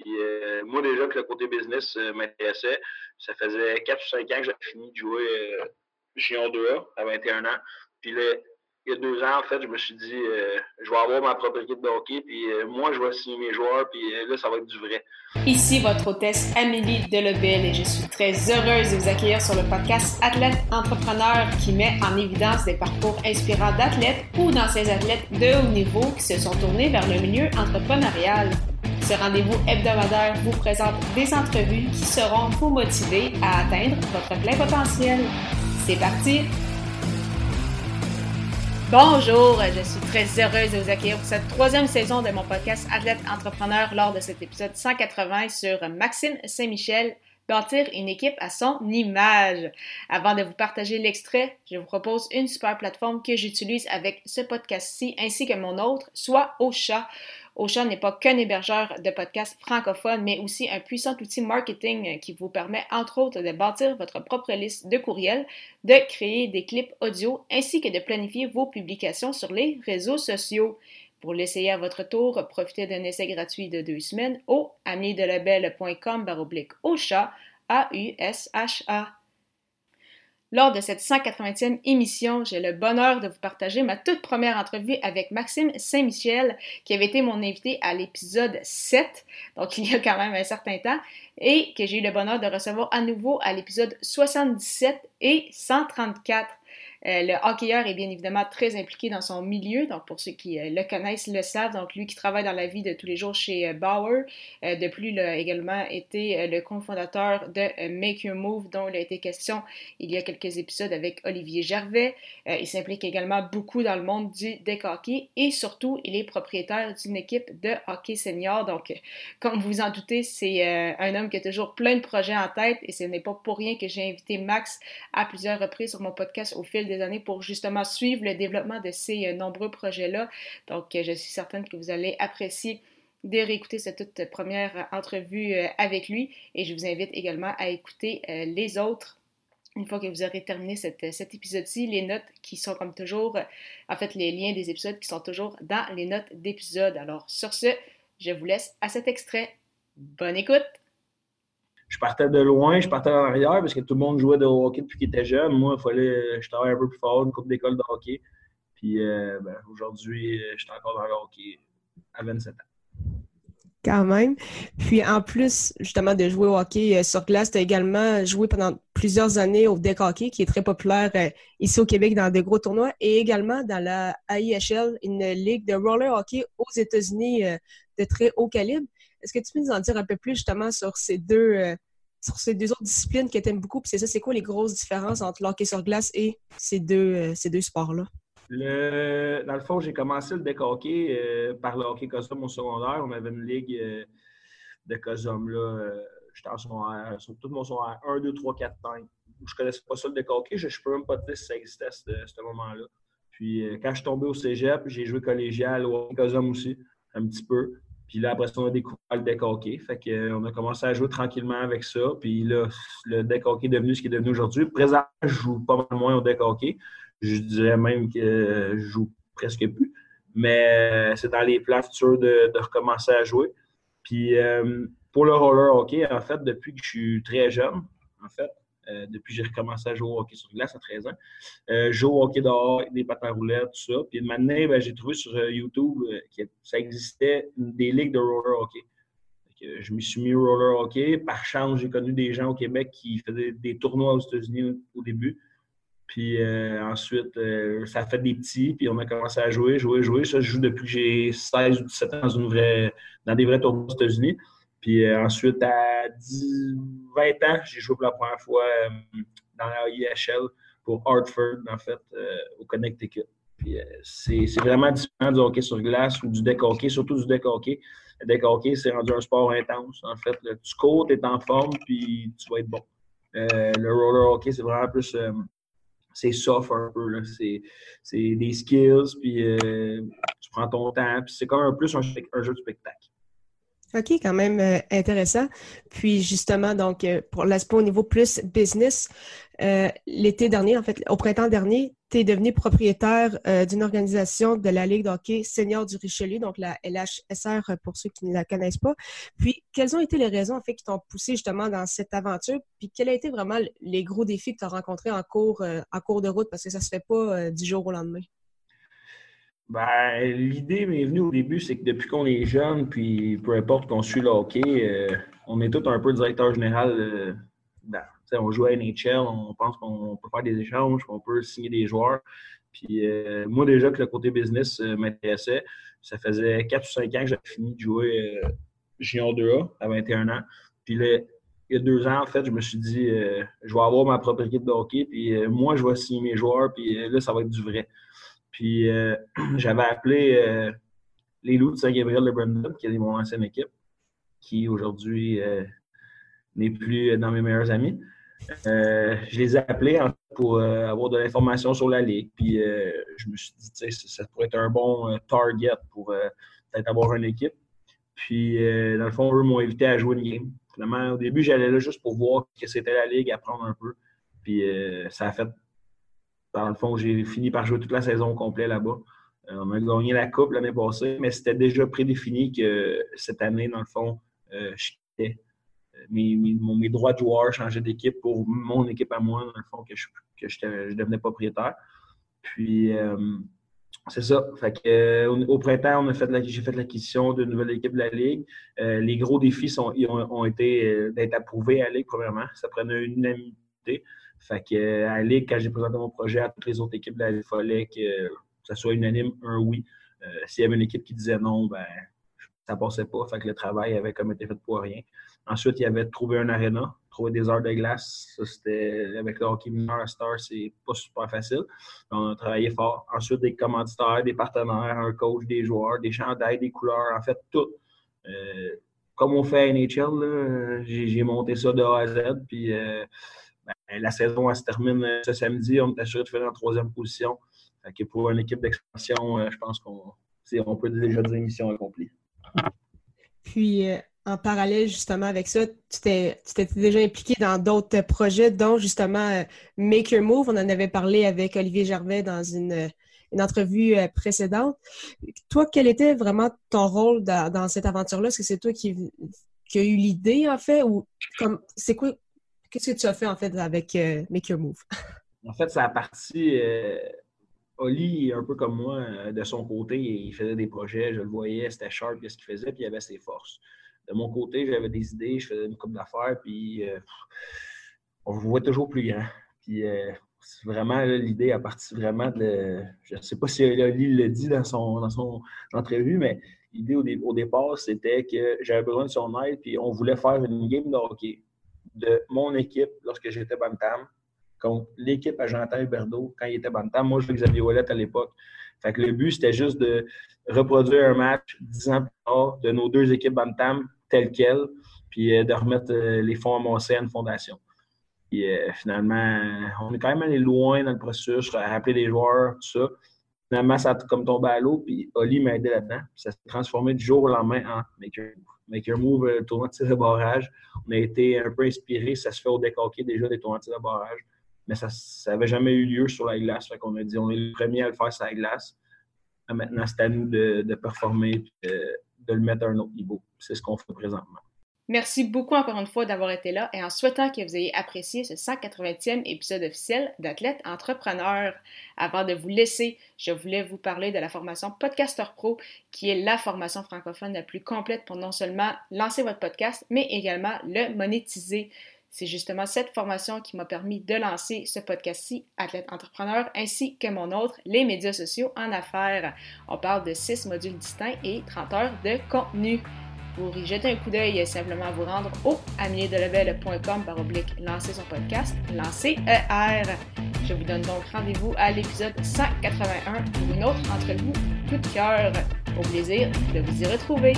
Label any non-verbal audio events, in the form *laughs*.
Puis moi, déjà que le côté business m'intéressait, ça faisait 4 ou 5 ans que j'avais fini de jouer Gion 2A à 21 ans. Puis là, il y a deux ans, en fait, je me suis dit, euh, je vais avoir ma propre équipe de hockey, puis euh, moi, je vais signer mes joueurs, puis euh, là, ça va être du vrai. Ici votre hôtesse Amélie Delebel et je suis très heureuse de vous accueillir sur le podcast Athlète Entrepreneur qui met en évidence des parcours inspirants d'athlètes ou d'anciens athlètes de haut niveau qui se sont tournés vers le milieu entrepreneurial. Ce rendez-vous hebdomadaire vous présente des entrevues qui seront vous motiver à atteindre votre plein potentiel. C'est parti! Bonjour, je suis très heureuse de vous accueillir pour cette troisième saison de mon podcast Athlète Entrepreneur lors de cet épisode 180 sur Maxime Saint-Michel, bâtir une équipe à son image. Avant de vous partager l'extrait, je vous propose une super plateforme que j'utilise avec ce podcast-ci ainsi que mon autre, soit Ocha. Ocha n'est pas qu'un hébergeur de podcasts francophones, mais aussi un puissant outil marketing qui vous permet, entre autres, de bâtir votre propre liste de courriels, de créer des clips audio, ainsi que de planifier vos publications sur les réseaux sociaux. Pour l'essayer à votre tour, profitez d'un essai gratuit de deux semaines au amidelabel.com baroblique A-U-S-H-A. Lors de cette 180e émission, j'ai le bonheur de vous partager ma toute première entrevue avec Maxime Saint-Michel, qui avait été mon invité à l'épisode 7, donc il y a quand même un certain temps, et que j'ai eu le bonheur de recevoir à nouveau à l'épisode 77 et 134. Euh, le hockeyeur est bien évidemment très impliqué dans son milieu, donc pour ceux qui euh, le connaissent le savent. Donc lui qui travaille dans la vie de tous les jours chez euh, Bauer. de plus, il a également été le cofondateur de Make Your Move, dont il a été question il y a quelques épisodes avec Olivier Gervais. il s'implique également beaucoup dans le monde du deck hockey et surtout, il est propriétaire d'une équipe de hockey senior. Donc, comme vous vous en doutez, c'est un homme qui a toujours plein de projets en tête et ce n'est pas pour rien que j'ai invité Max à plusieurs reprises sur mon podcast au fil années pour justement suivre le développement de ces euh, nombreux projets-là. Donc, euh, je suis certaine que vous allez apprécier de réécouter cette toute première entrevue euh, avec lui et je vous invite également à écouter les autres une fois que vous aurez terminé cet épisode-ci, les notes qui sont comme toujours, en fait les liens des épisodes qui sont toujours dans les notes d'épisode. Alors sur ce, je vous laisse à cet extrait. Bonne écoute! Je partais de loin, je partais en arrière parce que tout le monde jouait de hockey depuis qu'il était jeune. Moi, il fallait je travaillais un peu plus fort, une coupe d'école de hockey. Puis euh, ben, aujourd'hui, je suis encore dans le hockey à 27 ans. Quand même. Puis en plus, justement, de jouer au hockey euh, sur glace, tu as également joué pendant plusieurs années au deck hockey, qui est très populaire euh, ici au Québec dans des gros tournois, et également dans la AIHL, une ligue de roller hockey aux États-Unis de très haut calibre. Est-ce que tu peux nous en dire un peu plus justement sur ces deux, euh, sur ces deux autres disciplines que tu aimes beaucoup? Puis c'est ça, c'est quoi les grosses différences entre l'hockey sur glace et ces deux, euh, ces deux sports-là? Dans le fond, j'ai commencé le deck hockey euh, par le hockey Cosum au secondaire. On avait une ligue de Cosum là. J'étais en secondaire, sur tout mon secondaire 1, 2, 3, 4, 5. Je connaissais pas ça le deck hockey. Je ne peux même pas te dire si ça existait à ce, moment-là. Puis quand je suis tombé au cégep, j'ai joué collégial au hockey Cosum aussi, un petit peu. Puis là, après ça, on a découvert le deck hockey. Fait qu'on euh, a commencé à jouer tranquillement avec ça. Puis là, le deck hockey est devenu ce qui est devenu aujourd'hui. Présent, je joue pas mal moins au deck hockey. Je dirais même que je joue presque plus. Mais euh, c'est dans les plans futurs de, recommencer à jouer. Puis euh, pour le roller hockey, en fait, depuis que je suis très jeune, en fait, euh, depuis que j'ai recommencé à jouer au hockey sur glace à 13 ans. Euh, je joue au hockey dehors, des patins à roulettes, tout ça. Puis maintenant, j'ai trouvé sur euh, YouTube que ça existait des ligues de roller hockey. je me suis mis au roller hockey. Par chance, j'ai connu des gens au Québec qui faisaient des tournois aux États-Unis au, début. Puis ensuite, ça a fait des petits, puis on a commencé à jouer, jouer, jouer. Ça, je joue depuis que j'ai 16 ou 17 ans dans des vrais tournois aux États-Unis. Puis euh, ensuite, à 10, 20 ans, j'ai joué pour la première fois euh, dans la IHL pour Hartford, en fait, euh, au Connecticut. Puis c'est vraiment différent du hockey sur glace ou du deck hockey, surtout du deck hockey. Le deck hockey, c'est rendu un sport intense. En fait, tu cours, tu es en forme, puis tu vas être bon. le roller hockey, c'est vraiment plus c'est soft un peu. C'est des skills, puis tu prends ton temps. Puis c'est comme un plus un, jeu de spectacle. OK, quand même euh, intéressant. Puis justement, donc, euh, pour l'aspect au niveau plus business, euh, l'été dernier, en fait, au printemps dernier, tu es devenu propriétaire d'une organisation de la Ligue d'hockey senior du Richelieu, donc la LHSR pour ceux qui ne la connaissent pas. Puis, quelles ont été les raisons, en fait, qui t'ont poussé justement dans cette aventure? Puis, quels ont été vraiment les gros défis que tu as rencontrés en cours, en cours de route? Parce que ça se fait pas du jour au lendemain. Ben, l'idée m'est venue au début, c'est que depuis qu'on est jeune, puis peu importe qu'on suit le hockey, euh, on est tout un peu directeur général. Euh, on joue à NHL, on pense qu'on peut faire des échanges, qu'on peut signer des joueurs. Puis euh, moi, déjà que le côté business m'intéressais, ça faisait 4 ou 5 ans que j'avais fini de jouer Junior 2A à 21 ans. Puis il y a deux ans, en fait, je me suis dit, je vais avoir ma propre équipe de hockey, puis moi, je vais signer mes joueurs, puis là, ça va être du vrai. Puis euh, *clears throat* j'avais appelé euh, les Loups de Saint-Gabriel de Brandon, qui est mon ancienne équipe, qui aujourd'hui euh, n'est plus dans mes meilleurs amis. je les ai appelés pour avoir de l'information sur la ligue. Puis je me suis dit, ça pourrait être un bon target pour peut-être avoir une équipe. Puis, dans le fond, eux m'ont invité à jouer une game. Finalement, au début, j'allais là juste pour voir ce que c'était la ligue, apprendre un peu. Puis, ça a fait dans le fond, j'ai fini par jouer toute la saison complète là-bas. Euh, on a gagné la Coupe l'année passée, mais c'était déjà prédéfini que cette année, dans le fond, euh, je quittais. Euh, mes, droits de joueur changeaient d'équipe pour mon équipe à moi, dans le fond, que je, que devenais propriétaire. Puis, c'est ça. Fait au, printemps, fait j'ai fait l'acquisition d'une nouvelle équipe de la Ligue. les gros défis sont, ont, été d'être approuvés à la Ligue, premièrement. Ça prenait une unanimité. Fait que à la Ligue, quand j'ai présenté mon projet à toutes les autres équipes, il fallait que ça soit unanime, un oui. Euh, s'il y avait une équipe qui disait non, ben ça passait pas. Fait que le travail avait comme été fait pour rien. Ensuite, il y avait trouvé un aréna, trouver des heures de glace. Ça, c'était avec le hockey mineur à Star, c'est pas super facile. On a travaillé fort. Ensuite, des commanditaires, des partenaires, un coach, des joueurs, des chandails, des couleurs, en fait, tout. Euh, comme on fait à NHL, j'ai monté ça de A à Z. Puis euh, la saison se termine euh, ce samedi. On est de faire en troisième position. pour une équipe d'expansion, euh, je pense qu'on on peut déjà dire mission accomplie. Puis, euh, en parallèle, justement, avec ça, tu t'es déjà impliqué dans d'autres projets, dont justement Make Your Move. On en avait parlé avec Olivier Gervais dans une, entrevue précédente. Toi, quel était vraiment ton rôle dans, cette aventure-là? Est-ce que c'est toi qui, qui as eu l'idée, en fait? Ou c'est quoi Qu'est-ce que tu as fait en fait avec euh, Make Your Move? *laughs* en fait, ça a parti. Euh, Oli, un peu comme moi, euh, de son côté, il faisait des projets, je le voyais, c'était sharp ce qu'il faisait, puis il avait ses forces. De mon côté, j'avais des idées, je faisais une coupe d'affaires, puis on voit toujours plus grand. Puis vraiment, l'idée a parti vraiment de. Je ne sais pas si Oli le dit dans son, dans son entrevue, mais l'idée au, au, départ, c'était que j'avais besoin de son aide, puis on voulait faire une game de hockey de mon équipe lorsque j'étais Bantam contre l'équipe à Jean Berdo quand il était Bantam. Moi, je jouais Xavier Ouellet à l'époque. Fait que le but, c'était juste de reproduire un match dix ans plus tard de nos deux équipes Bantam telles quelles, puis euh, de remettre euh, les fonds à une fondation. Puis euh, finalement, on est quand même allé loin dans le processus, rappeler les joueurs, tout ça. Finalement, ça a comme tombé à l'eau, puis Oli m'a aidé là-dedans. Ça s'est transformé du jour au lendemain en Maker Make Your Move, le tournoi de de barrage. On a été un peu inspiré, ça se fait au deck déjà des tournois de de barrage, mais ça n'avait jamais eu lieu sur la glace. Fait qu'on a dit, on est le premier à le faire sur la glace. Maintenant, c'est à nous de, performer et de le mettre à un autre niveau. C'est ce qu'on fait présentement. Merci beaucoup encore une fois d'avoir été là et en souhaitant que vous ayez apprécié ce 180e épisode officiel d'Athlète Entrepreneur. Avant de vous laisser, je voulais vous parler de la formation Podcaster Pro, qui est la formation francophone la plus complète pour non seulement lancer votre podcast, mais également le monétiser. C'est justement cette formation qui m'a permis de lancer ce podcast-ci, Athlète Entrepreneur, ainsi que mon autre, les médias sociaux en affaires. On parle de 6 modules distincts et 30 heures de contenu. Pour y jeter un coup d'œil, simplement vous rendre au amiedelebel.com par oblique lancer son podcast, lancer ER. Je vous donne donc rendez-vous à l'épisode 181 pour une autre entrevue coup de cœur. Au plaisir de vous y retrouver.